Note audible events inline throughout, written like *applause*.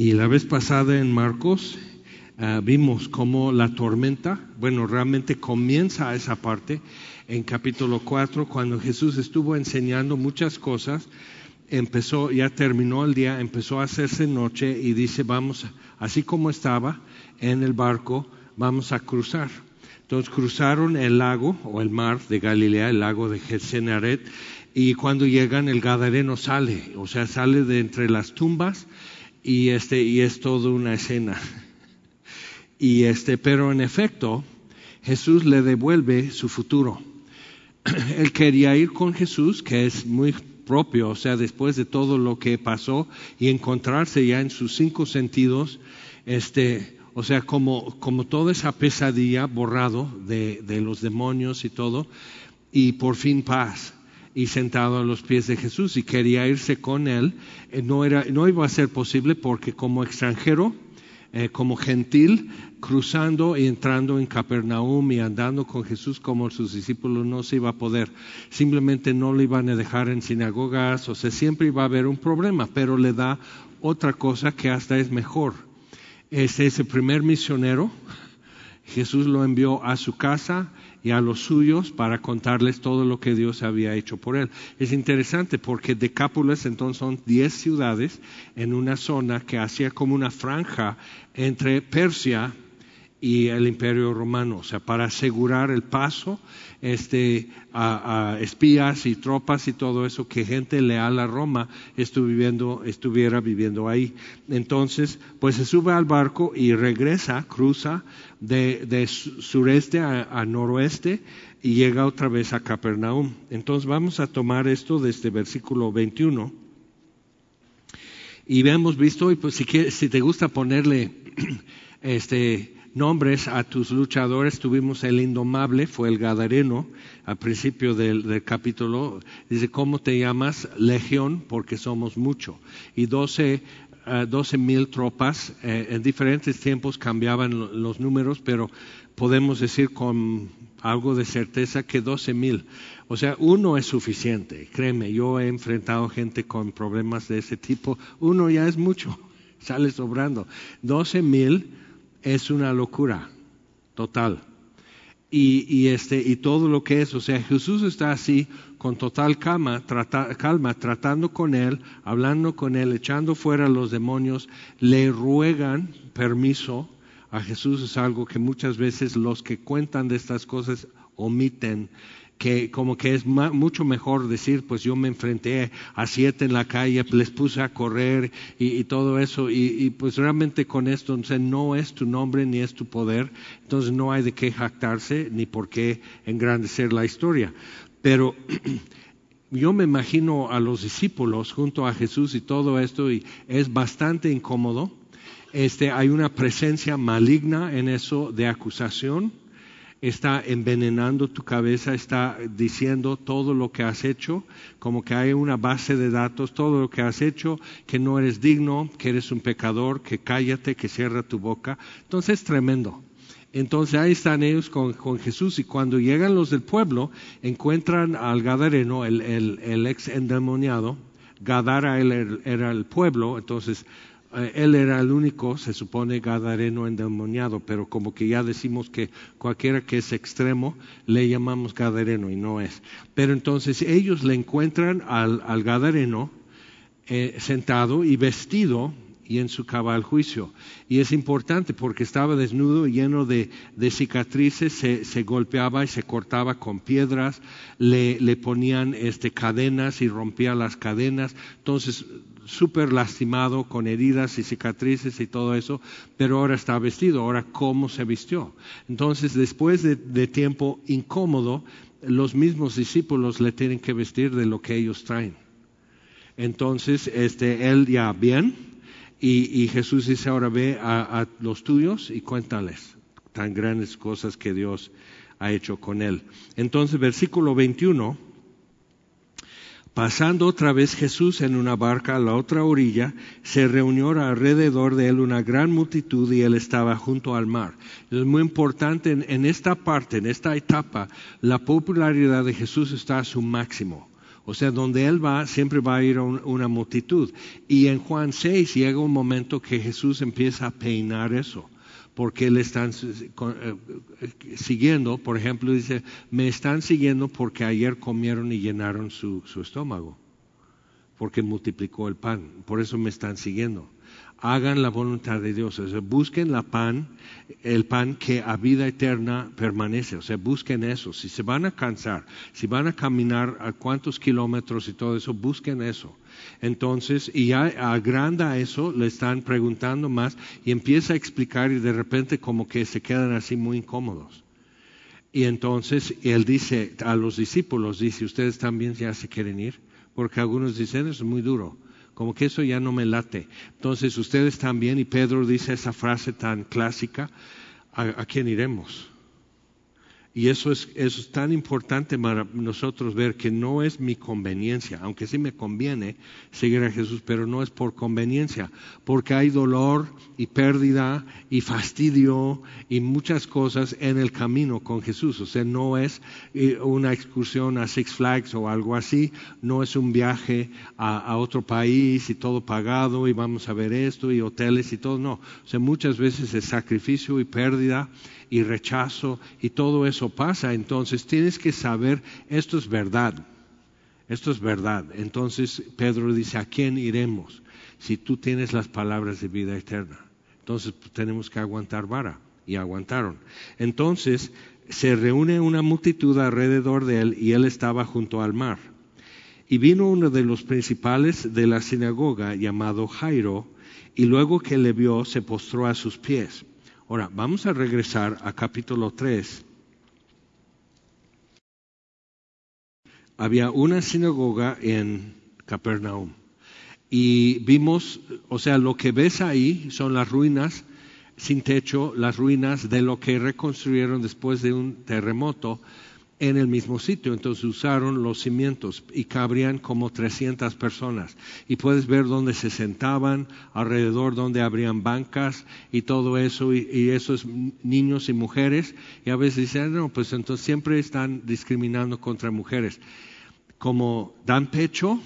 Y la vez pasada en Marcos ah, vimos cómo la tormenta, bueno, realmente comienza esa parte en capítulo 4, cuando Jesús estuvo enseñando muchas cosas, empezó, ya terminó el día, empezó a hacerse noche y dice, vamos, así como estaba en el barco, vamos a cruzar. Entonces cruzaron el lago o el mar de Galilea, el lago de Gesenaret, y cuando llegan el Gadareno sale, o sea, sale de entre las tumbas y este y es toda una escena. *laughs* Y este, pero en efecto, Jesús le devuelve su futuro. *clears throat* Él quería ir con Jesús, que es muy propio, o sea, después de todo lo que pasó y encontrarse ya en sus cinco sentidos, este, o sea, como, como toda esa pesadilla borrado de, de los demonios y todo, y por fin paz y sentado a los pies de Jesús y quería irse con él, eh, no, era, no iba a ser posible porque como extranjero, eh, como gentil, cruzando y entrando en Capernaum y andando con Jesús como sus discípulos no se iba a poder. Simplemente no le iban a dejar en sinagogas, o sea, siempre iba a haber un problema, pero le da otra cosa que hasta es mejor. Es ese primer misionero, Jesús lo envió a su casa, y a los suyos para contarles todo lo que Dios había hecho por él. Es interesante porque Decápolis entonces son diez ciudades en una zona que hacía como una franja entre Persia y el Imperio Romano, o sea, para asegurar el paso este, a, espías y tropas y todo eso, que gente leal a Roma estuviera viviendo ahí. Entonces, pues se sube al barco y regresa, cruza de, sureste a, noroeste y llega otra vez a Capernaum. Entonces vamos a tomar esto desde versículo 21. Y hemos visto, y pues si, si te gusta ponerle *clears throat* este, nombres a tus luchadores. Tuvimos el indomable, fue el Gadareno, al principio del, capítulo. Dice, ¿cómo te llamas? Legión, porque somos mucho. Y doce uh, mil tropas. Eh, en diferentes tiempos cambiaban los números, pero podemos decir con algo de certeza que doce mil. O sea, uno es suficiente. Créeme, yo he enfrentado gente con problemas de ese tipo. Uno ya es mucho, *laughs* sale sobrando. Doce mil es una locura total. Y, este, y todo lo que es, o sea, Jesús está así con total calma, calma, tratando con él, hablando con él, echando fuera a los demonios, le ruegan permiso a Jesús, es algo que muchas veces los que cuentan de estas cosas omiten que como que es mucho mejor decir, pues yo me enfrenté a siete en la calle, les puse a correr y, todo eso, y, pues realmente con esto no es tu nombre ni es tu poder, entonces no hay de qué jactarse ni por qué engrandecer la historia. Pero *clears throat* yo me imagino a los discípulos junto a Jesús y todo esto, y es bastante incómodo. Este, hay una presencia maligna en eso de acusación está envenenando tu cabeza, está diciendo todo lo que has hecho, como que hay una base de datos, todo lo que has hecho, que no eres digno, que eres un pecador, que cállate, que cierra tu boca. Entonces es tremendo. Entonces ahí están ellos con, Jesús y cuando llegan los del pueblo encuentran al Gadareno, el, el ex endemoniado. Gadara era el pueblo, entonces él era el único, se supone, gadareno endemoniado, pero como que ya decimos que cualquiera que es extremo le llamamos gadareno y no es. Pero entonces ellos le encuentran al, gadareno eh, sentado y vestido y en su cabal juicio. Y es importante porque estaba desnudo, lleno de, cicatrices, se, golpeaba y se cortaba con piedras, le, ponían este, cadenas y rompía las cadenas. Entonces súper lastimado, con heridas y cicatrices y todo eso, pero ahora está vestido. Ahora, ¿cómo se vistió? Entonces, después de, tiempo incómodo, los mismos discípulos le tienen que vestir de lo que ellos traen. Entonces, este, él ya bien, y, Jesús dice, ahora ve a, a, los tuyos y cuéntales tan grandes cosas que Dios ha hecho con él. Entonces, versículo 21 Pasando otra vez Jesús en una barca a la otra orilla, se reunió alrededor de él una gran multitud y él estaba junto al mar. Es muy importante en, esta parte, en esta etapa, la popularidad de Jesús está a su máximo. O sea, donde Él va, siempre va a ir una multitud. Y en Juan 6 llega un momento que Jesús empieza a peinar eso porque le están eh, siguiendo, por ejemplo, dice, me están siguiendo porque ayer comieron y llenaron su estómago, porque multiplicó el pan, por eso me están siguiendo hagan la voluntad de Dios. O sea, busquen la pan, el pan que a vida eterna permanece. O sea, busquen eso. Si se van a cansar, si van a caminar a cuántos kilómetros y todo eso, busquen eso. Entonces, y ya agranda eso, le están preguntando más y empieza a explicar y de repente como que se quedan así muy incómodos. Y entonces él dice a los discípulos, dice, ustedes también ya se quieren ir, porque algunos dicen, es muy duro como que eso ya no me late. Entonces ustedes también, y Pedro dice esa frase tan clásica, ¿a, quién iremos? Y eso es, eso es tan importante para nosotros ver que no es mi conveniencia, aunque sí me conviene seguir a Jesús, pero no es por conveniencia, porque hay dolor y pérdida y fastidio y muchas cosas en el camino con Jesús. O sea, no es eh, una excursión a Six Flags o algo así, no es un viaje a, a otro país y todo pagado y vamos a ver esto y hoteles y todo, no. O sea, muchas veces es sacrificio y pérdida y rechazo y todo eso pasa. Entonces tienes que saber, esto es verdad, esto es verdad. Entonces Pedro dice, ¿a quién iremos si tú tienes las palabras de vida eterna? Entonces pues, tenemos que aguantar vara y aguantaron. Entonces se reúne una multitud alrededor de él y él estaba junto al mar. Y vino uno de los principales de la sinagoga llamado Jairo, y luego que le vio se postró a sus pies Ahora, vamos a regresar a capítulo 3. Había una sinagoga en Capernaum y vimos, o sea, lo que ves ahí son las ruinas sin techo, las ruinas de lo que reconstruyeron después de un terremoto en el mismo sitio. Entonces usaron los cimientos y cabrían como 300 personas. Y puedes ver dónde se sentaban, alrededor donde habrían bancas y todo eso, y, esos niños y mujeres. Y a veces dicen, no, pues entonces siempre están discriminando contra mujeres. Como dan pecho,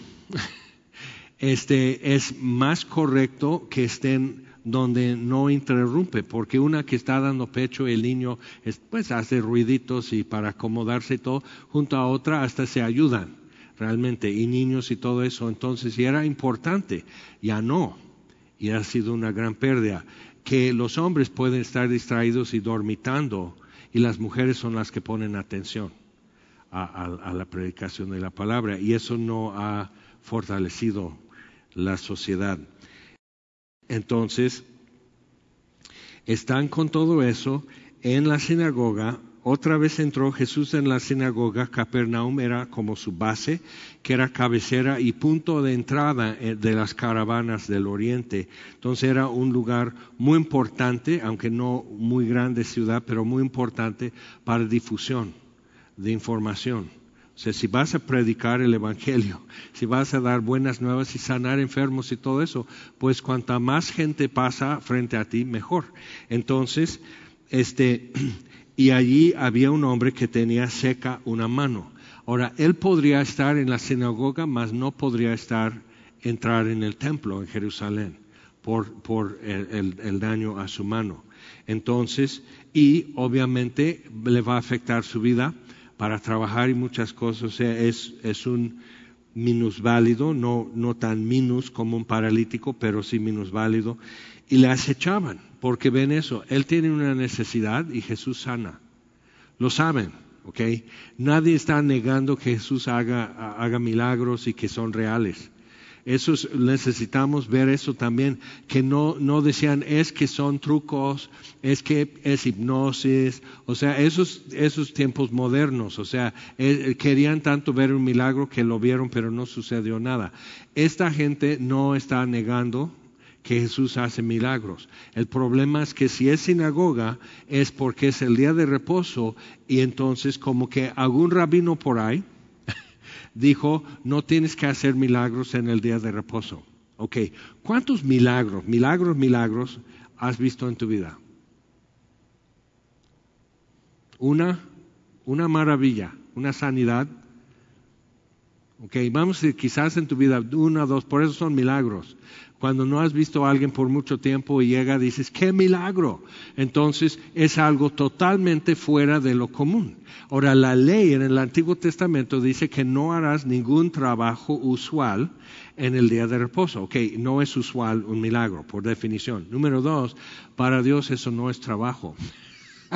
este es más correcto que estén donde no interrumpe, porque una que está dando pecho, el niño pues hace ruiditos y para acomodarse y todo, junto a otra hasta se ayudan realmente, y niños y todo eso. Entonces, y era importante, ya no, y ha sido una gran pérdida, que los hombres pueden estar distraídos y dormitando, y las mujeres son las que ponen atención a la predicación de la palabra, y eso no ha fortalecido la sociedad. Entonces, están con todo eso en la sinagoga. Otra vez entró Jesús en la sinagoga. Capernaum era como su base, que era cabecera y punto de entrada eh, de las caravanas del oriente. Entonces era un lugar muy importante, aunque no muy grande ciudad, pero muy importante para difusión de información. O sea, si vas a predicar el Evangelio, *laughs* si vas a dar buenas nuevas y sanar enfermos y todo eso, pues cuanta más gente pasa frente a ti, mejor. Entonces, este, *clears throat* y allí había un hombre que tenía seca una mano. Ahora, él podría estar en la sinagoga, mas no podría estar, entrar en el templo en Jerusalén por, por el, el daño a su mano. Entonces, y obviamente le va a afectar su vida para trabajar y muchas cosas. Es, es un minusválido, no, no tan minus como un paralítico, pero sí minusválido. Y le acechaban, porque ven eso. Él tiene una necesidad y Jesús sana. Lo saben, ¿ok? Nadie está negando que Jesús haga, haga milagros y que son reales. Eso necesitamos ver eso también, que no, no decían es que son trucos, es que es hipnosis, o sea, esos, esos tiempos modernos, o sea, eh, querían tanto ver un milagro que lo vieron, pero no sucedió nada. Esta gente no está negando que Jesús hace milagros. El problema es que si es sinagoga es porque es el día de reposo y entonces como que algún rabino por ahí, dijo, no tienes que hacer milagros en el día de reposo. Ok, ¿cuántos milagros, milagros, milagros has visto en tu vida? Una, una maravilla, una sanidad. Okay, vamos a decir, quizás en tu vida, uno o dos, por eso son milagros. Cuando no has visto a alguien por mucho tiempo y llega, dices, ¡qué milagro! Entonces es algo totalmente fuera de lo común. Ahora, la ley en el Antiguo Testamento dice que no harás ningún trabajo usual en el día de reposo. Ok, no es usual un milagro, por definición. Número dos, para Dios eso no es trabajo.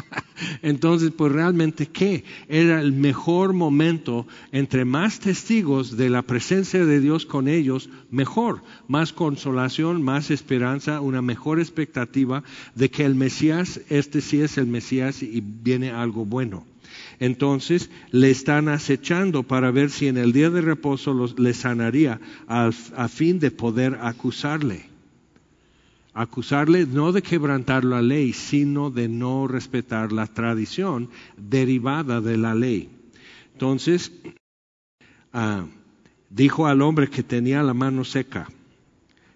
*laughs* Entonces, pues realmente, ¿qué? Era el mejor momento, entre más testigos de la presencia de Dios con ellos, mejor, más consolación, más esperanza, una mejor expectativa de que el Mesías, este sí es el Mesías y viene algo bueno. Entonces le están acechando para ver si en el día de reposo los, le sanaría a fin de poder acusarle acusarle no de quebrantar la ley, sino de no respetar la tradición derivada de la ley. Entonces, ah, dijo al hombre que tenía la mano seca,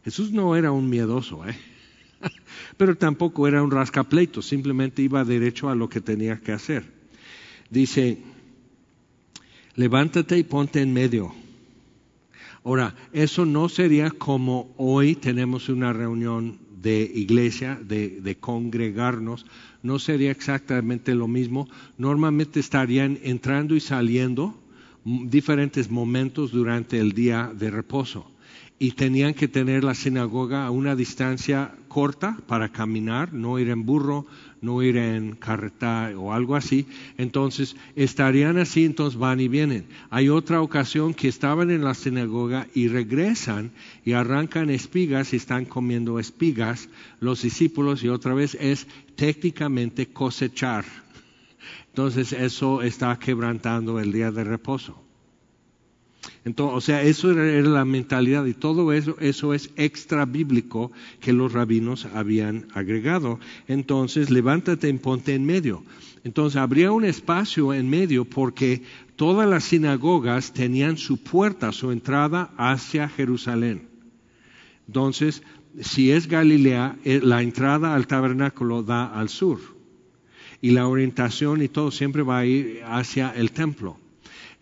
Jesús no era un miedoso, ¿eh? *laughs* pero tampoco era un rascapleito, simplemente iba derecho a lo que tenía que hacer. Dice, levántate y ponte en medio. Ahora, eso no sería como hoy tenemos una reunión de iglesia, de, congregarnos, no sería exactamente lo mismo. Normalmente estarían entrando y saliendo diferentes momentos durante el día de reposo y tenían que tener la sinagoga a una distancia corta para caminar, no ir en burro, no ir en carreta o algo así, entonces estarían así, entonces van y vienen. Hay otra ocasión que estaban en la sinagoga y regresan y arrancan espigas y están comiendo espigas los discípulos y otra vez es técnicamente cosechar. Entonces eso está quebrantando el día de reposo. Entonces, o sea, eso era, la mentalidad y todo eso, eso es extra bíblico que los rabinos habían agregado. Entonces, levántate y ponte en medio. Entonces, habría un espacio en medio porque todas las sinagogas tenían su puerta, su entrada hacia Jerusalén. Entonces, si es Galilea, eh, la entrada al tabernáculo da al sur. Y la orientación y todo siempre va a ir hacia el templo.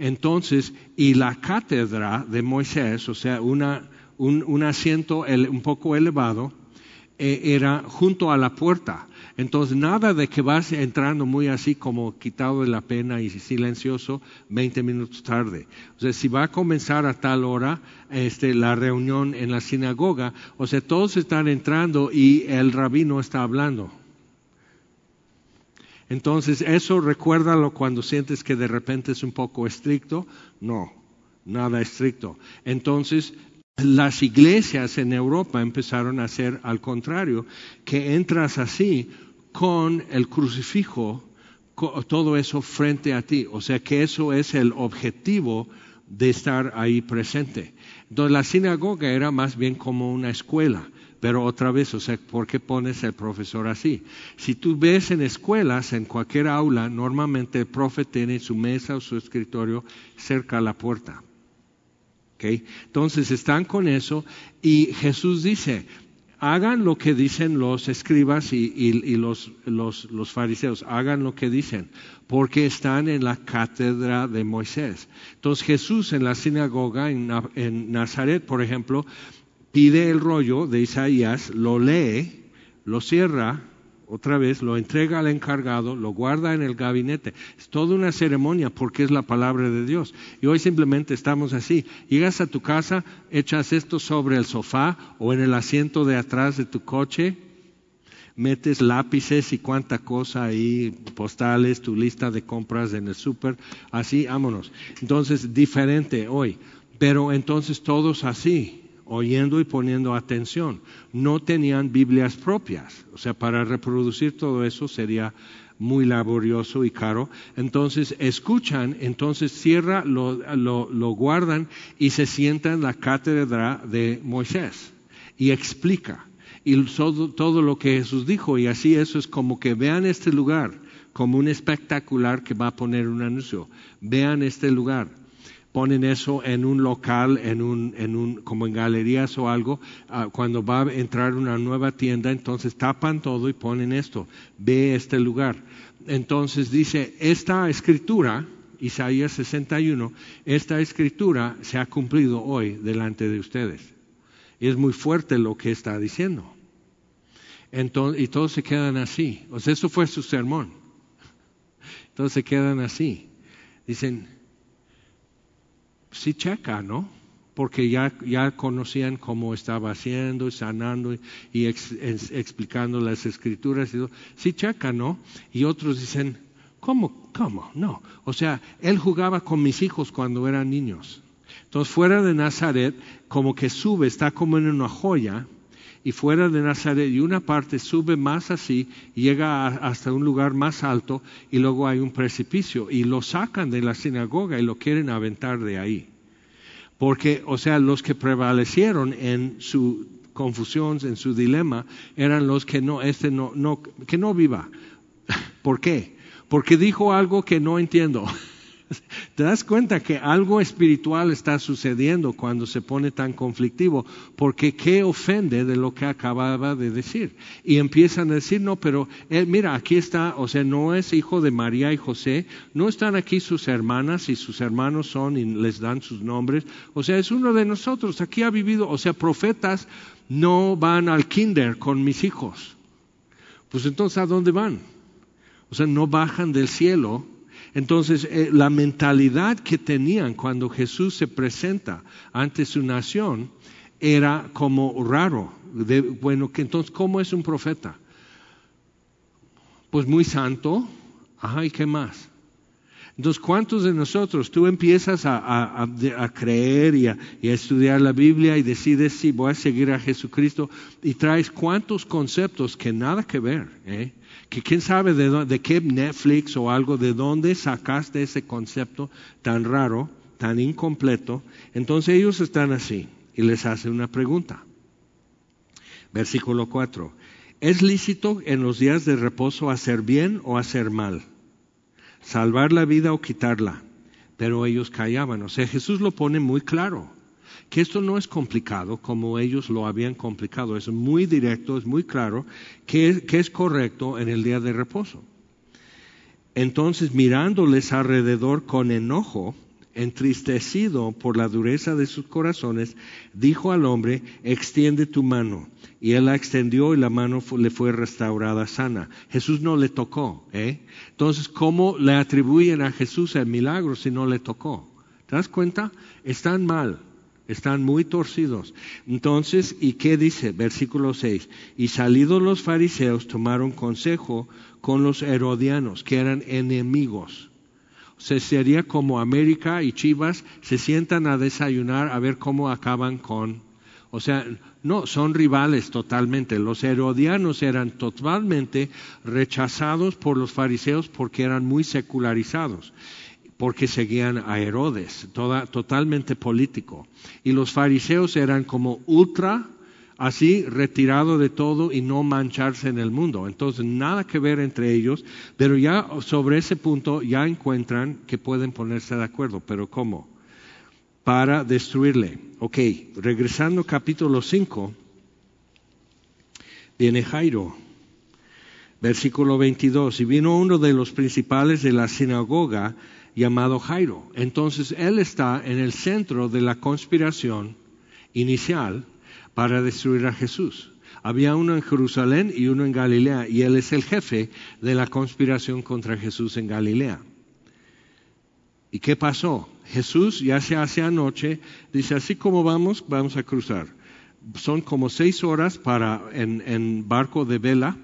Entonces, y la cátedra de Moisés, o sea, un, asiento un poco elevado, eh, era junto a la puerta. Entonces, nada de que vas entrando muy así como quitado de la pena y silencioso 20 minutos tarde. O sea, si va a comenzar a tal hora este, la reunión en la sinagoga, o sea, todos están entrando y el rabino está hablando. Entonces, ¿eso recuérdalo cuando sientes que de repente es un poco estricto? No, nada estricto. Entonces, las iglesias en Europa empezaron a hacer al contrario, que entras así con el crucifijo, todo eso frente a ti. O sea que eso es el objetivo de estar ahí presente. Entonces la sinagoga era más bien como una escuela. Pero otra vez, o sea, ¿por qué pones el profesor así? Si tú ves en escuelas, en cualquier aula, normalmente el profe tiene su mesa o su escritorio cerca a la puerta. ¿Okay? Entonces están con eso y Jesús dice, hagan lo que dicen los escribas y, los, fariseos, hagan lo que dicen, porque están en la cátedra de Moisés. Entonces Jesús en la sinagoga en Nazaret, por ejemplo, pide el rollo de Isaías, lo lee, lo cierra otra vez, lo entrega al encargado, lo guarda en el gabinete. Es toda una ceremonia porque es la palabra de Dios. Y hoy simplemente estamos así. Llegas a tu casa, echas esto sobre el sofá o en el asiento de atrás de tu coche, metes lápices y cuánta cosa ahí, postales, tu lista de compras en el súper, así, vámonos. Entonces, diferente hoy. Pero entonces todos así oyendo y poniendo atención. No tenían Biblias propias. O sea, para reproducir todo eso sería muy laborioso y caro. Entonces escuchan, entonces cierra, lo, lo, guardan y se sientan en la cátedra de Moisés y explica y todo, todo lo que Jesús dijo. Y así eso es como que vean este lugar como un espectacular que va a poner un anuncio. Vean este lugar ponen eso en un local, en un, en un, como en galerías o algo, ah, cuando va a entrar una nueva tienda, entonces tapan todo y ponen esto, ve este lugar. Entonces dice, esta escritura, Isaías 61, esta escritura se ha cumplido hoy delante de ustedes. Y es muy fuerte lo que está diciendo. Entonces, y todos se quedan así. O sea, eso fue su sermón. *laughs* Todos se quedan así. Dicen, sí checa, ¿no? Porque ya, ya conocían cómo estaba haciendo, sanando y, explicando las escrituras. Y todo. Sí checa, ¿no? Y otros dicen, ¿cómo? ¿Cómo? No. O sea, él jugaba con mis hijos cuando eran niños. Entonces, fuera de Nazaret, como que sube, está como en una joya, y fuera de Nazaret, y una parte sube más así, llega hasta un lugar más alto, y luego hay un precipicio, y lo sacan de la sinagoga y lo quieren aventar de ahí. Porque, o sea, los que prevalecieron en su confusión, en su dilema, eran los que no, este no, no, que no viva. *laughs* ¿Por qué? Porque dijo algo que no entiendo. *laughs* *laughs* Te das cuenta que algo espiritual está sucediendo cuando se pone tan conflictivo, porque qué ofende de lo que acababa de decir. Y empiezan a decir, no, pero eh, mira, aquí está, o sea, no es hijo de María y José, no están aquí sus hermanas y sus hermanos son y les dan sus nombres, o sea, es uno de nosotros, aquí ha vivido, o sea, profetas no van al kinder con mis hijos. Pues entonces, ¿a dónde van? O sea, no bajan del cielo entonces, eh, la mentalidad que tenían cuando Jesús se presenta ante su nación era como raro. bueno, que entonces, ¿cómo es un profeta? Pues muy santo. Ajá, ¿y qué más? Entonces, ¿cuántos de nosotros tú empiezas a, creer y a, estudiar la Biblia y decides si voy a seguir a Jesucristo y traes cuántos conceptos que nada que ver? ¿eh? Que quién sabe de, qué Netflix o algo, de dónde sacaste ese concepto tan raro, tan incompleto. Entonces ellos están así y les hace una pregunta. Versículo 4. ¿Es lícito en los días de reposo hacer bien o hacer mal? Salvar la vida o quitarla. Pero ellos callaban. O sea, Jesús lo pone muy claro que esto no es complicado como ellos lo habían complicado, es muy directo, es muy claro que, es correcto en el día de reposo. Entonces, mirándoles alrededor con enojo, entristecido por la dureza de sus corazones, dijo al hombre, extiende tu mano. Y él la extendió y la mano le fue restaurada sana. Jesús no le tocó. ¿eh? Entonces, ¿cómo le atribuyen a Jesús el milagro si no le tocó? ¿Te das cuenta? Están mal están muy torcidos. Entonces, ¿y qué dice? Versículo 6. Y salidos los fariseos tomaron consejo con los herodianos, que eran enemigos. O sea, sería como América y Chivas se sientan a desayunar a ver cómo acaban con... O sea, no, son rivales totalmente. Los herodianos eran totalmente rechazados por los fariseos porque eran muy secularizados porque seguían a Herodes, totalmente político. Y los fariseos eran como ultra, así retirado de todo y no mancharse en el mundo. Entonces, nada que ver entre ellos, pero ya sobre ese punto ya encuentran que pueden ponerse de acuerdo. Pero ¿cómo? Para destruirle. Ok, regresando capítulo 5, viene Jairo. Versículo 22. Y vino uno de los principales de la sinagoga, llamado Jairo. Entonces él está en el centro de la conspiración inicial para destruir a Jesús. Había uno en Jerusalén y uno en Galilea, y él es el jefe de la conspiración contra Jesús en Galilea. ¿Y qué pasó? Jesús ya se hace anoche, dice, así como vamos, vamos a cruzar. Son como seis horas para en barco de vela,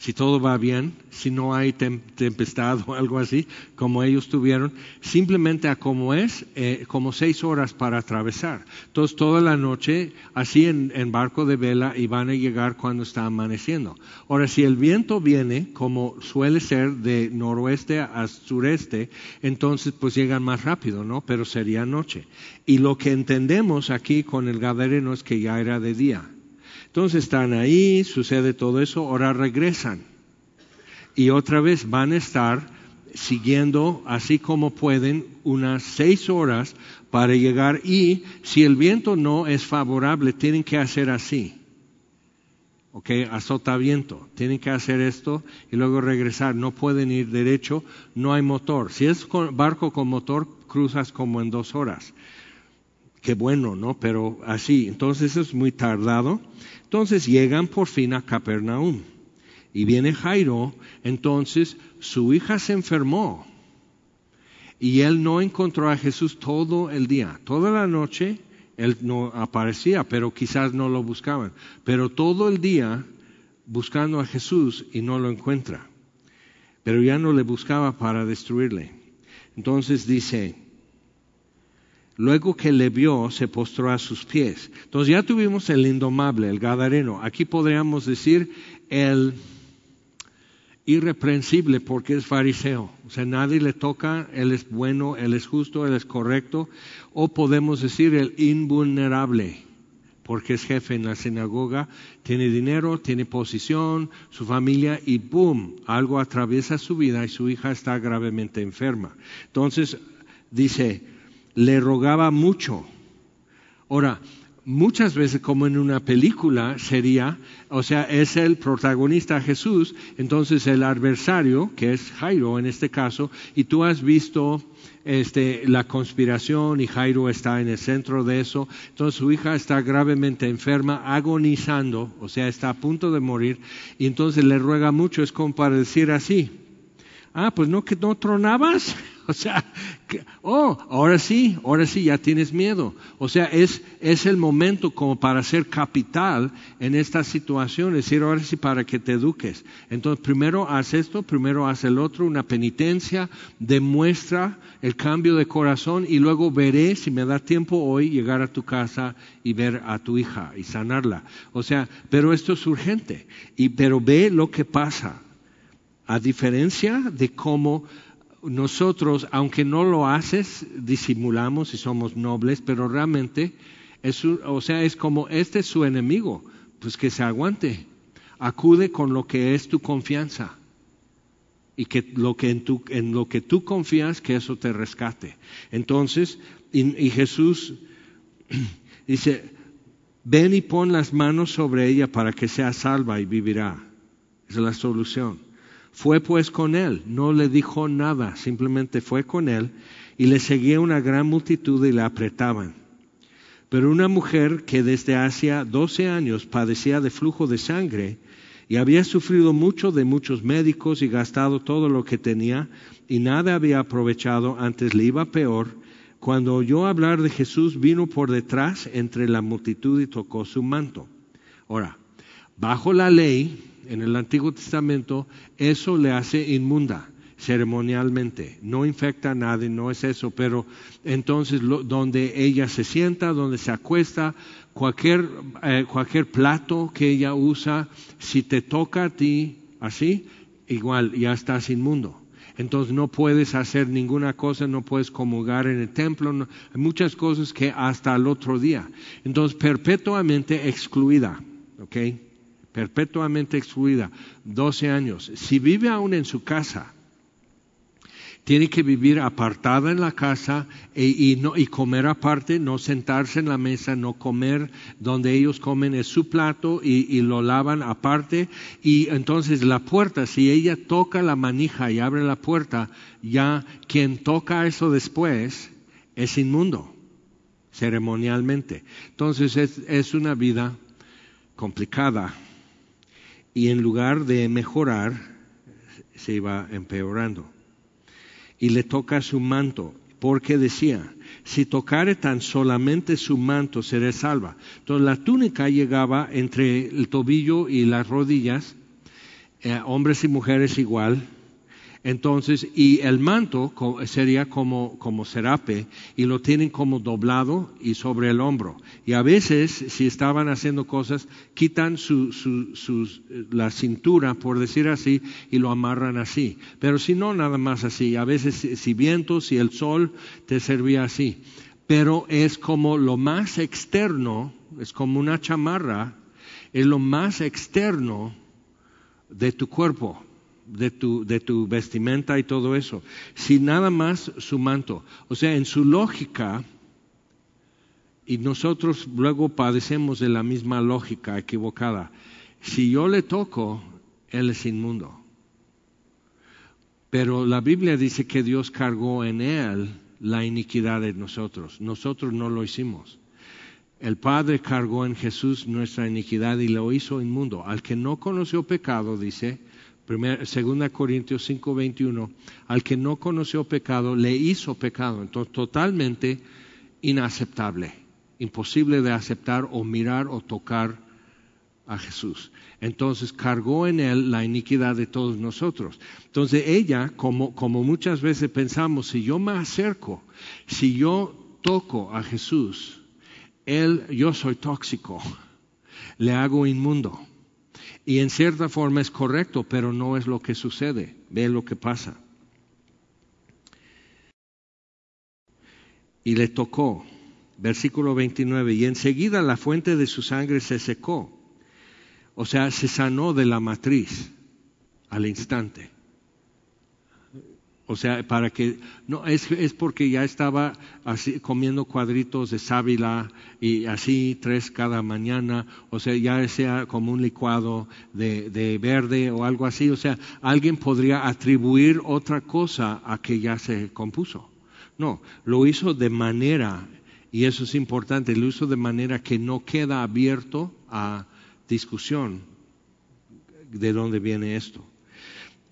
si todo va bien, si no hay tempestad o algo así, como ellos tuvieron, simplemente a como es, eh, como seis horas para atravesar. Entonces, toda la noche, así en, en, barco de vela, y van a llegar cuando está amaneciendo. Ahora, si el viento viene, como suele ser de noroeste a sureste, entonces pues llegan más rápido, ¿no? Pero sería noche. Y lo que entendemos aquí con el gadareno es que ya era de día. Entonces están ahí, sucede todo eso, ahora regresan. Y otra vez van a estar siguiendo así como pueden unas seis horas para llegar y si el viento no es favorable tienen que hacer así. ¿ok? Azotamiento. Tienen que hacer esto y luego regresar. No pueden ir derecho, no hay motor. Si es barco con motor, cruzas como en dos horas. Qué bueno, ¿no? Pero así, entonces es muy tardado. Entonces llegan por fin a Capernaum. Y viene Jairo, entonces su hija se enfermó. Y él no encontró a Jesús todo el día. Toda la noche él no aparecía, pero quizás no lo buscaban. Pero todo el día buscando a Jesús y no lo encuentra. Pero ya no le buscaba para destruirle. Entonces dice, Luego que le vio, se postró a sus pies. Entonces ya tuvimos el indomable, el gadareno. Aquí podríamos decir el irreprensible porque es fariseo. O sea, nadie le toca, él es bueno, él es justo, él es correcto. O podemos decir el invulnerable porque es jefe en la sinagoga, tiene dinero, tiene posición, su familia y ¡boom! Algo atraviesa su vida y su hija está gravemente enferma. Entonces dice, le rogaba mucho. Ahora, muchas veces como en una película sería, o sea, es el protagonista Jesús, entonces el adversario, que es Jairo en este caso, y tú has visto este, la conspiración y Jairo está en el centro de eso, entonces su hija está gravemente enferma, agonizando, o sea, está a punto de morir, y entonces le ruega mucho, es como para decir así, ah, pues no que no tronabas, *laughs* O sea, oh, ahora sí, ahora sí, ya tienes miedo. O sea, es, es el momento como para ser capital en esta situación, es decir, ahora sí para que te eduques. Entonces, primero haz esto, primero haz el otro, una penitencia, demuestra el cambio de corazón y luego veré, si me da tiempo hoy, llegar a tu casa y ver a tu hija y sanarla. O sea, pero esto es urgente. Y, pero ve lo que pasa. A diferencia de cómo nosotros, aunque no lo haces, disimulamos y somos nobles, pero realmente, es, o sea, es como este es su enemigo, pues que se aguante. Acude con lo que es tu confianza y que lo que en, tu, en lo que tú confías, que eso te rescate. Entonces, y Jesús *clears throat* dice, ven y pon las manos sobre ella para que sea salva y vivirá. Esa es la solución. Fue pues con él, no le dijo nada, simplemente fue con él y le seguía una gran multitud y le apretaban. Pero una mujer que desde hacía doce años padecía de flujo de sangre y había sufrido mucho de muchos médicos y gastado todo lo que tenía y nada había aprovechado, antes le iba peor, cuando oyó hablar de Jesús vino por detrás entre la multitud y tocó su manto. Ahora, bajo la ley, en el Antiguo Testamento, eso le hace inmunda ceremonialmente. No infecta a nadie, no es eso, pero entonces donde ella se sienta, donde se acuesta, cualquier, eh, cualquier plato que ella usa, si te toca a ti así, igual ya estás inmundo. Entonces no puedes hacer ninguna cosa, no puedes comulgar en el templo, hay muchas cosas que hasta el otro día. Entonces perpetuamente excluida, ¿ok? Perpetuamente excluida, 12 años. Si vive aún en su casa, tiene que vivir apartada en la casa e, y, no, y comer aparte, no sentarse en la mesa, no comer donde ellos comen es su plato y, lo lavan aparte. Y entonces la puerta, si ella toca la manija y abre la puerta, ya quien toca eso después es inmundo, ceremonialmente. Entonces es, es una vida complicada y en lugar de mejorar, se iba empeorando. Y le toca su manto, porque decía, si tocare tan solamente su manto, seré salva. Entonces la túnica llegaba entre el tobillo y las rodillas, eh, hombres y mujeres igual, entonces, y el manto sería como, como serape y lo tienen como doblado y sobre el hombro. Y a veces, si estaban haciendo cosas, quitan su, la cintura, por decir así, y lo amarran así. Pero si no, nada más así. A veces, si viento, si el sol, te servía así. Pero es como lo más externo, es como una chamarra, es lo más externo de tu cuerpo de tu, de tu vestimenta y todo eso, si nada más su manto. O sea, en su lógica, y nosotros luego padecemos de la misma lógica equivocada, si yo le toco, él es inmundo. Pero la Biblia dice que Dios cargó en él la iniquidad de nosotros. Nosotros no lo hicimos. El Padre cargó en Jesús nuestra iniquidad y lo hizo inmundo. Al que no conoció pecado, dice, 2 Corintios 5, 21, al que no conoció pecado, le hizo pecado. Entonces, totalmente inaceptable, imposible de aceptar o mirar o tocar a Jesús. Entonces cargó en él la iniquidad de todos nosotros. Entonces ella, como, como muchas veces pensamos, si yo me acerco, si yo toco a Jesús, él, yo soy tóxico, le hago inmundo. Y en cierta forma es correcto, pero no es lo que sucede. Ve lo que pasa. Y le tocó, versículo 29, y enseguida la fuente de su sangre se secó. O sea, se sanó de la matriz al instante. O sea, para que, no, es, es porque ya estaba así, comiendo cuadritos de sábila y así tres cada mañana, o sea, ya sea como un licuado de, de verde o algo así, o sea, alguien podría atribuir otra cosa a que ya se compuso. No, lo hizo de manera, y eso es importante, lo hizo de manera que no queda abierto a discusión de dónde viene esto.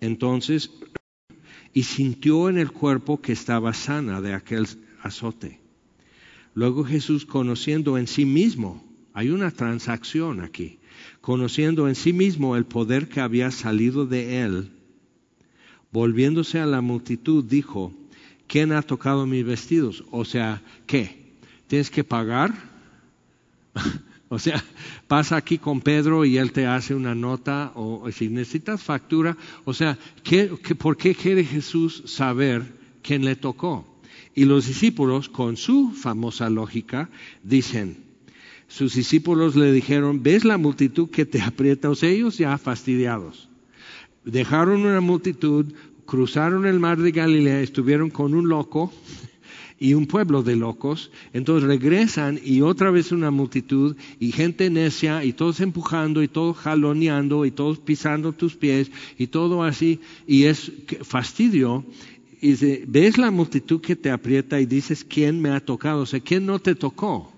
Entonces, y sintió en el cuerpo que estaba sana de aquel azote. Luego Jesús, conociendo en sí mismo, hay una transacción aquí, conociendo en sí mismo el poder que había salido de él, volviéndose a la multitud, dijo, ¿quién ha tocado mis vestidos? O sea, ¿qué? ¿Tienes que pagar? O sea, pasa aquí con Pedro y él te hace una nota o, si necesitas factura, o sea, por qué quiere Jesús saber quién le tocó? Y los discípulos, con su famosa lógica, dicen, sus discípulos le dijeron, ¿ves la multitud que te aprieta? O sea, ellos ya fastidiados. Dejaron una multitud, cruzaron el mar de Galilea, estuvieron con un loco y un pueblo de locos. Entonces regresan y otra vez una multitud y gente necia y todos empujando y todos jaloneando y todos pisando tus pies y todo así. Y es fastidio. Y ves la multitud que te aprieta y dices, ¿quién me ha tocado? O sea, ¿quién no te tocó?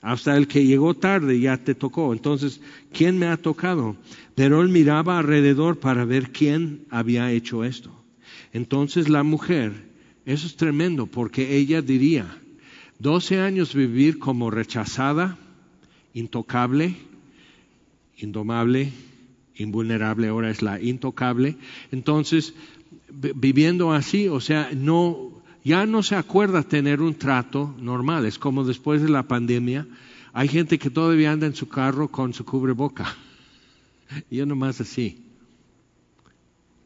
Hasta el que llegó tarde ya te tocó. Entonces, ¿quién me ha tocado? Pero él miraba alrededor para ver quién había hecho esto. Entonces la mujer eso es tremendo porque ella diría, 12 años vivir como rechazada, intocable, indomable, invulnerable, ahora es la intocable. Entonces, viviendo así, o sea, no, ya no se acuerda tener un trato normal. Es como después de la pandemia, hay gente que todavía anda en su carro con su cubreboca. *laughs* Yo nomás así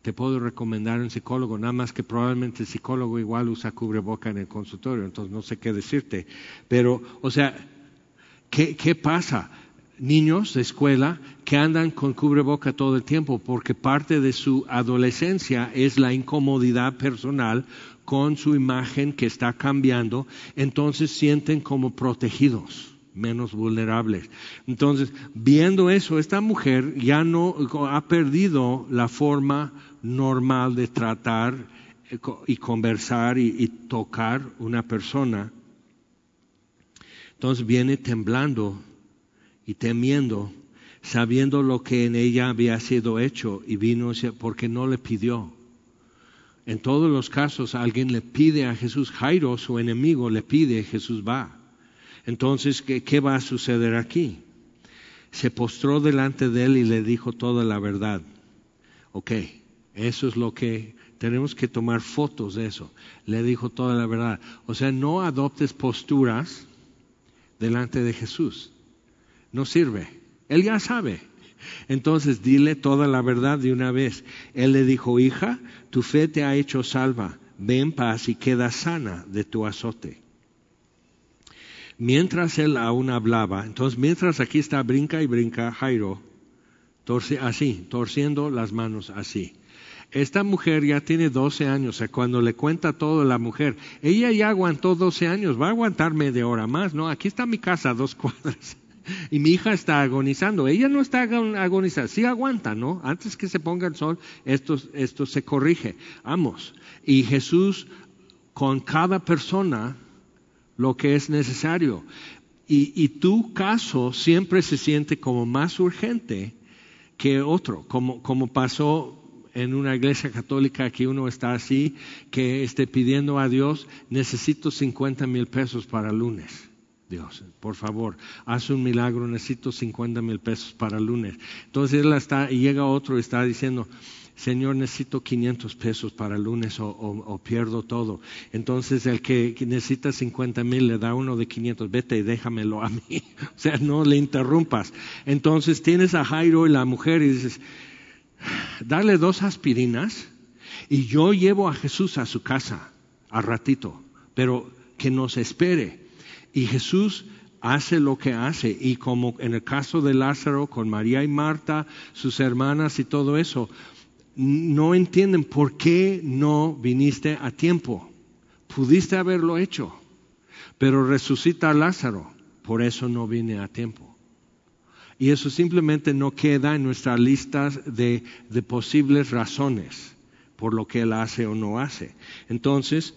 te puedo recomendar un psicólogo, nada más que probablemente el psicólogo igual usa cubreboca en el consultorio, entonces no sé qué decirte. Pero, o sea, ¿qué, pasa? Niños de escuela que andan con cubreboca todo el tiempo porque parte de su adolescencia es la incomodidad personal con su imagen que está cambiando, entonces sienten como protegidos menos vulnerables. Entonces, viendo eso, esta mujer ya no ha perdido la forma normal de tratar eh, y conversar y, tocar una persona. Entonces viene temblando y temiendo, sabiendo lo que en ella había sido hecho y vino porque no le pidió. En todos los casos alguien le pide a Jesús, Jairo, su enemigo, le pide, Jesús va. Entonces, ¿qué, ¿qué, va a suceder aquí? Se postró delante de él y le dijo toda la verdad. Ok, eso es lo que tenemos que tomar fotos de eso. Le dijo toda la verdad. O sea, no adoptes posturas delante de Jesús. No sirve. Él ya sabe. Entonces dile toda la verdad de una vez. Él le dijo, hija, tu fe te ha hecho salva. Ven paz y queda sana de tu azote. Mientras él aún hablaba, entonces mientras aquí está brinca y brinca Jairo, así, torciendo las manos así. Esta mujer ya tiene 12 años, o sea, cuando le cuenta todo la mujer, ella ya aguantó 12 años, va a aguantar media hora más, ¿no? Aquí está mi casa, dos cuadras. *laughs* y mi hija está agonizando. Ella no está agonizando, sí aguanta, ¿no? Antes que se ponga el sol, esto, esto se corrige. Vamos. Y Jesús con cada persona lo que es necesario. Y, tu caso siempre se siente como más urgente que otro, como, como pasó en una iglesia católica que uno está así, que esté pidiendo a Dios, necesito 50 mil pesos para lunes. Dios, por favor, haz un milagro, necesito 50 mil pesos para lunes. Entonces él está, y llega otro y está diciendo, Señor, necesito 500 pesos para lunes o, pierdo todo. Entonces el que necesita 50 mil le da uno de 500, vete y déjamelo a mí. *laughs* o sea, no le interrumpas. Entonces tienes a Jairo y la mujer y dices, dale dos aspirinas y yo llevo a Jesús a su casa a ratito, pero que nos espere. Y Jesús hace lo que hace. Y como en el caso de Lázaro, con María y Marta, sus hermanas y todo eso, no entienden por qué no viniste a tiempo. Pudiste haberlo hecho, pero resucita a Lázaro, por eso no vine a tiempo. Y eso simplemente no queda en nuestra lista de, de posibles razones por lo que él hace o no hace. Entonces,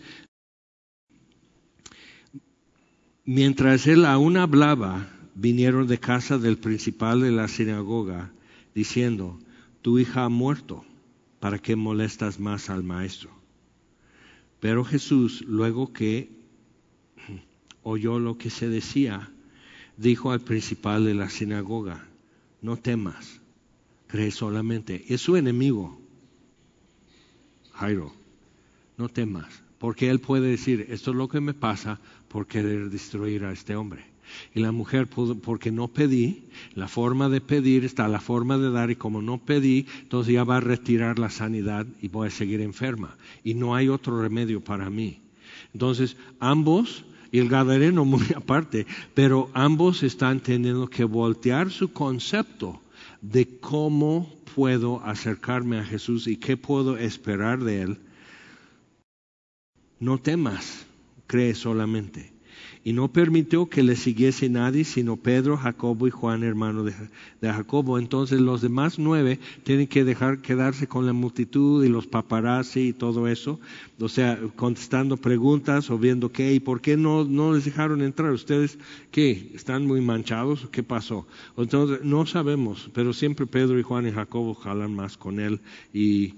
Mientras él aún hablaba, vinieron de casa del principal de la sinagoga, diciendo, tu hija ha muerto, ¿para qué molestas más al maestro? Pero Jesús, luego que oyó lo que se decía, dijo al principal de la sinagoga, no temas, cree solamente. Es su enemigo, Jairo, no temas, porque él puede decir, esto es lo que me pasa por querer destruir a este hombre. Y la mujer, porque no pedí, la forma de pedir está la forma de dar, y como no pedí, entonces ya va a retirar la sanidad y voy a seguir enferma. Y no hay otro remedio para mí. Entonces, ambos, y el gadareno *laughs* muy aparte, pero ambos están teniendo que voltear su concepto de cómo puedo acercarme a Jesús y qué puedo esperar de Él no temas, cree solamente. Y no permitió que le siguiese nadie, sino Pedro, Jacobo y Juan, hermano de, Jacobo. Entonces los demás nueve tienen que dejar quedarse con la multitud y los paparazzi y todo eso. O sea, contestando preguntas o viendo qué y por qué no, no les dejaron entrar. ¿Ustedes qué? ¿Están muy manchados? ¿Qué pasó? Entonces no sabemos, pero siempre Pedro y Juan y Jacobo jalan más con él y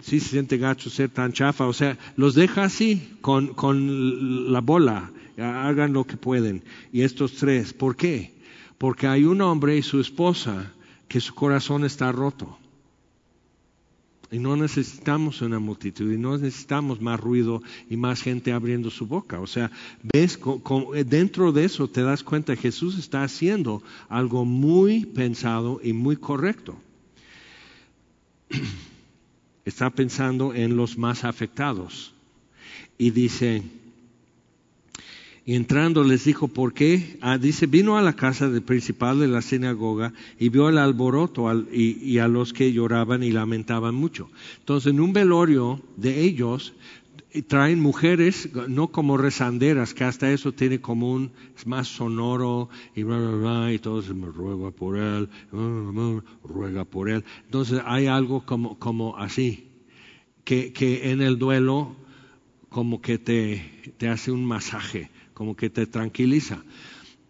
sí se siente gacho ser tan chafa, o sea, los deja así, con, con la bola, hagan lo que pueden. Y estos tres, ¿por qué? Porque hay un hombre y su esposa que su corazón está roto. Y no necesitamos una multitud, y no necesitamos más ruido y más gente abriendo su boca. O sea, ves, dentro de eso te das cuenta que Jesús está haciendo algo muy pensado y muy correcto. *clears throat* está pensando en los más afectados. Y dice, y entrando les dijo, ¿por qué? Ah, dice, vino a la casa del principal de la sinagoga y vio el alboroto y, a los que lloraban y lamentaban mucho. Entonces, en un velorio de ellos, traen mujeres, no como rezanderas, que hasta eso tiene como un, es más sonoro y bla, bla, bla, y todo me ruega por él, ruega por él. Entonces hay algo como, como así, que, que en el duelo como que te, te hace un masaje, como que te tranquiliza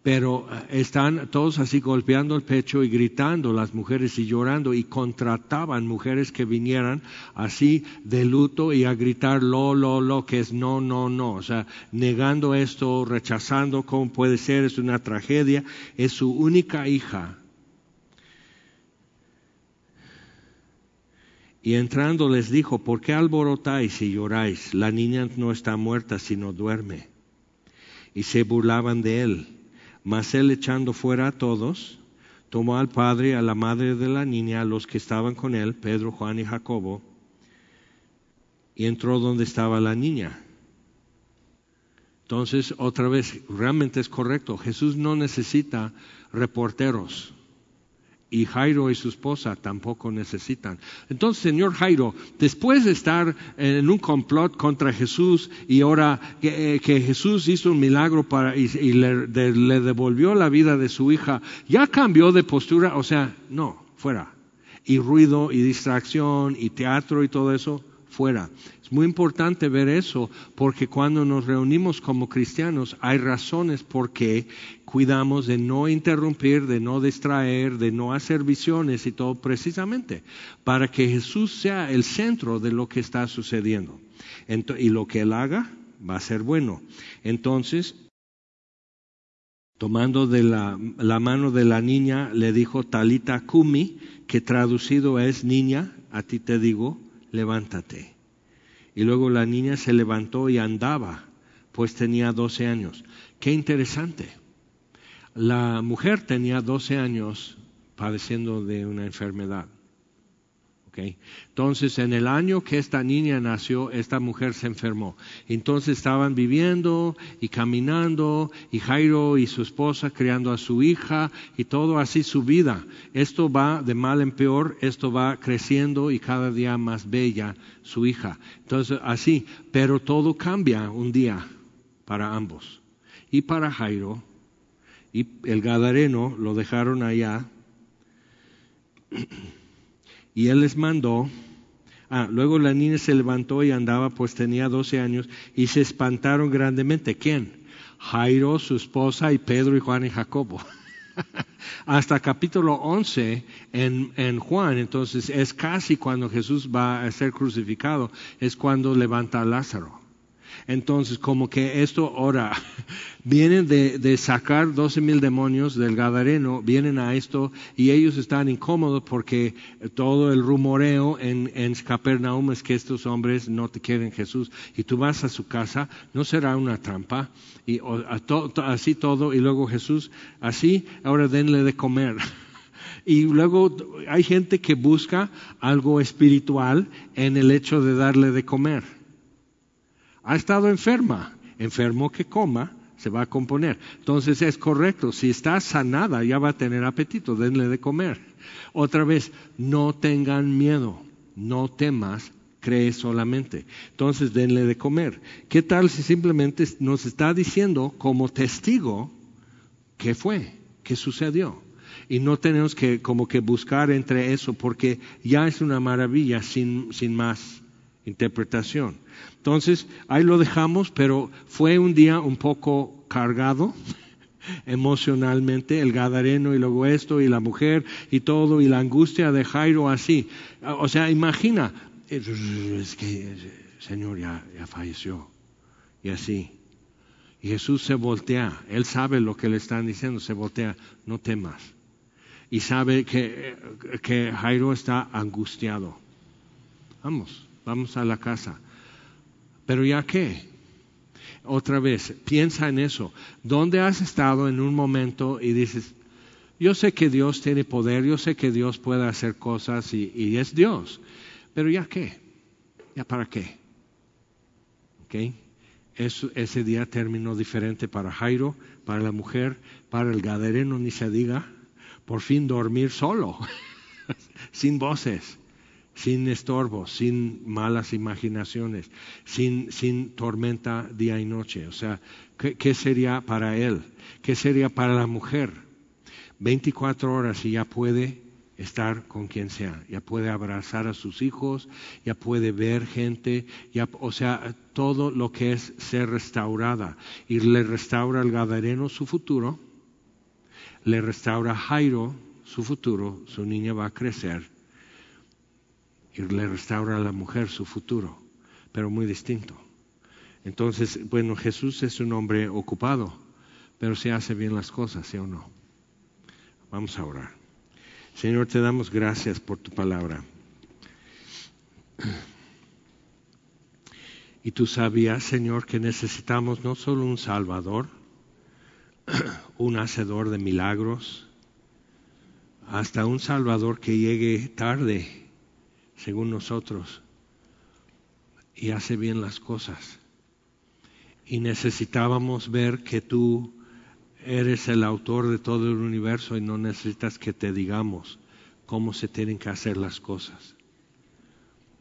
pero eh, están todos así golpeando el pecho y gritando las mujeres y llorando y contrataban mujeres que vinieran así de luto y a gritar lo, lo, lo, que es no, no, no, o sea, negando esto, rechazando cómo puede ser, es una tragedia, es su única hija. Y entrando les dijo, ¿por qué alborotáis y lloráis? La niña no está muerta, sino duerme. Y se burlaban de él. Mas él echando fuera a todos, tomó al padre, a la madre de la niña, a los que estaban con él, Pedro, Juan y Jacobo, y entró donde estaba la niña. Entonces, otra vez, realmente es correcto, Jesús no necesita reporteros. Y Jairo y su esposa tampoco necesitan. Entonces, señor Jairo, después de estar en un complot contra Jesús y ahora que, eh, Jesús hizo un milagro para, y, le, le devolvió la vida de su hija, ya cambió de postura, o sea, no, fuera. Y ruido y distracción y teatro y todo eso, fuera. Es muy importante ver eso porque cuando nos reunimos como cristianos hay razones por qué cuidamos de no interrumpir, de no distraer, de no hacer visiones y todo precisamente para que Jesús sea el centro de lo que está sucediendo. y lo que Él haga va a ser bueno. Entonces, tomando de la, la mano de la niña, le dijo Talita Kumi, que traducido es niña, a ti te digo, levántate. Y luego la niña se levantó y andaba, pues tenía 12 años. Qué interesante. La mujer tenía 12 años padeciendo de una enfermedad. Entonces, en el año que esta niña nació, esta mujer se enfermó. Entonces estaban viviendo y caminando, y Jairo y su esposa criando a su hija, y todo así su vida. Esto va de mal en peor, esto va creciendo y cada día más bella su hija. Entonces, así, pero todo cambia un día para ambos. Y para Jairo, y el Gadareno lo dejaron allá *clears throat* y él les mandó. Ah, luego la niña se levantó y andaba, pues tenía 12 años, y se espantaron grandemente. ¿Quién? Jairo, su esposa, y Pedro y Juan y Jacobo. *laughs* Hasta capítulo 11 en, en, Juan, entonces es casi cuando Jesús va a ser crucificado, es cuando levanta a Lázaro. Entonces, como que esto ahora *laughs* vienen de, sacar 12 mil demonios del Gadareno, vienen a esto y ellos están incómodos porque todo el rumoreo en, en Capernaum es que estos hombres no te quieren Jesús. Y tú vas a su casa, no será una trampa y así todo y luego Jesús, así, ahora denle de comer. *laughs* Y luego hay gente que busca algo espiritual en el hecho de darle de comer ha estado enferma, enfermo que coma, se va a componer. Entonces es correcto, si está sanada ya va a tener apetito, denle de comer. Otra vez, no tengan miedo, no temas, cree solamente. Entonces denle de comer. ¿Qué tal si simplemente nos está diciendo como testigo qué fue, qué sucedió? Y no tenemos que como que buscar entre eso porque ya es una maravilla sin, sin más interpretación. Entonces, ahí lo dejamos, pero fue un día un poco cargado *laughs* emocionalmente, el Gadareno y luego esto y la mujer y todo y la angustia de Jairo así. O sea, imagina, es que el Señor ya, ya falleció y así. Y Jesús se voltea, Él sabe lo que le están diciendo, se voltea, no temas. Y sabe que, que Jairo está angustiado. Vamos, vamos a la casa. Pero ya qué? Otra vez, piensa en eso. ¿Dónde has estado en un momento y dices, yo sé que Dios tiene poder, yo sé que Dios puede hacer cosas y, es Dios, pero ya qué? ¿Ya para qué? ¿Okay? ese día terminó diferente para Jairo, para la mujer, para el gadareno, ni se diga. Por fin dormir solo, *laughs* sin voces sin estorbos, sin malas imaginaciones, sin, sin tormenta día y noche. O sea, ¿qué, sería para él? ¿Qué sería para la mujer? 24 horas y ya puede estar con quien sea, ya puede abrazar a sus hijos, ya puede ver gente, ya, o sea, todo lo que es ser restaurada. Y le restaura al Gadareno su futuro, le restaura a Jairo su futuro, su niña va a crecer y le restaura a la mujer su futuro, pero muy distinto. Entonces, bueno, Jesús es un hombre ocupado, pero se hace bien las cosas, ¿sí o no? Vamos a orar. Señor, te damos gracias por tu palabra. Y tú sabías, Señor, que necesitamos no solo un Salvador, *clears throat* un hacedor de milagros, hasta un Salvador que llegue tarde según nosotros y hace bien las cosas. Y necesitábamos ver que tú eres el autor de todo el universo y no necesitas que te digamos cómo se tienen que hacer las cosas.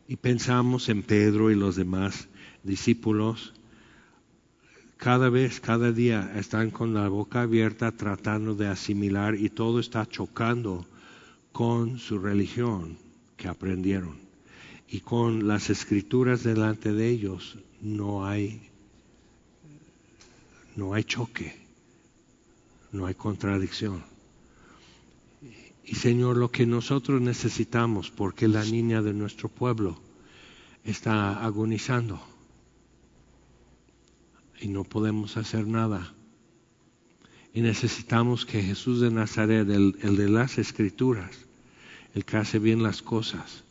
Y pensamos en Pedro y los demás discípulos. Cada vez, cada día están con la boca abierta tratando de asimilar y todo está chocando con su religión aprendieron. Y con las escrituras delante de ellos no hay no hay choque, no hay contradicción. Y Señor, lo que nosotros necesitamos, porque la niña de nuestro pueblo está agonizando y no podemos hacer nada. Y necesitamos que Jesús de Nazaret, el de las escrituras, el que hace bien las cosas,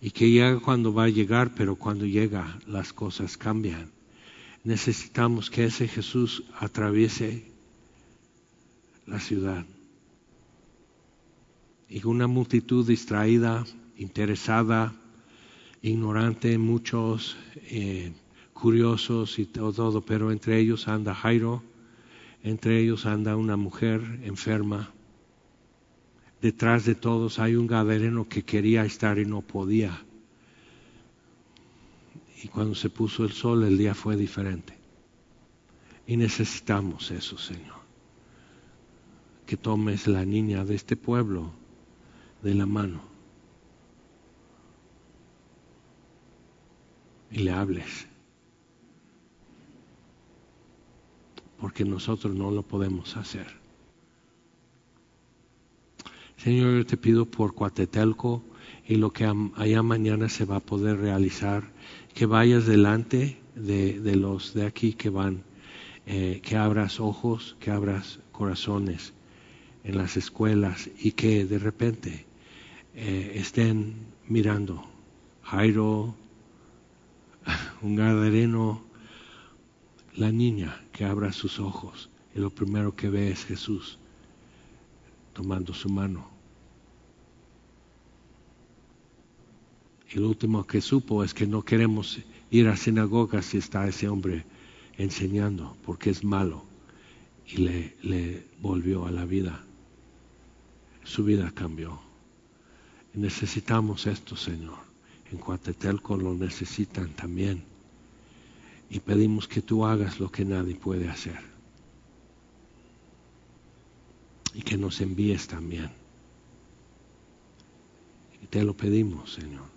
y que llega cuando va a llegar, pero cuando llega las cosas cambian necesitamos que ese Jesús atraviese la ciudad. Y una multitud distraída, interesada, ignorante, muchos eh, curiosos y todo, pero entre ellos anda Jairo, entre ellos anda una mujer enferma. Detrás de todos hay un gadareno que quería estar y no podía y cuando se puso el sol el día fue diferente. Y necesitamos eso, Señor. Que tomes la niña de este pueblo de la mano y le hables. Porque nosotros no lo podemos hacer. Señor, yo te pido por Cuatetelco y lo que allá mañana se va a poder realizar que vayas delante de, los de aquí que van, eh, que abras ojos, que abras corazones en las escuelas y que de repente eh, estén mirando. Jairo, *laughs* un gadareno, la niña que abra sus ojos y lo primero que ve es Jesús tomando su mano Y lo último que supo es que no queremos ir a sinagogas si está ese hombre enseñando, porque es malo. Y le, le volvió a la vida. Su vida cambió. Necesitamos esto, Señor. En Cuatetelco lo necesitan también. Y pedimos que tú hagas lo que nadie puede hacer. Y que nos envíes también. Y te lo pedimos, Señor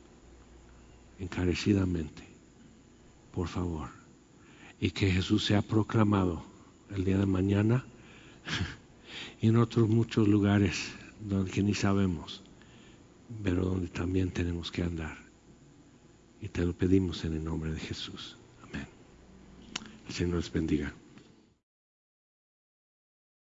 encarecidamente, por favor, y que Jesús sea proclamado el día de mañana y *laughs* en otros muchos lugares donde que ni sabemos, pero donde también tenemos que andar. Y te lo pedimos en el nombre de Jesús. Amén. El Señor les bendiga.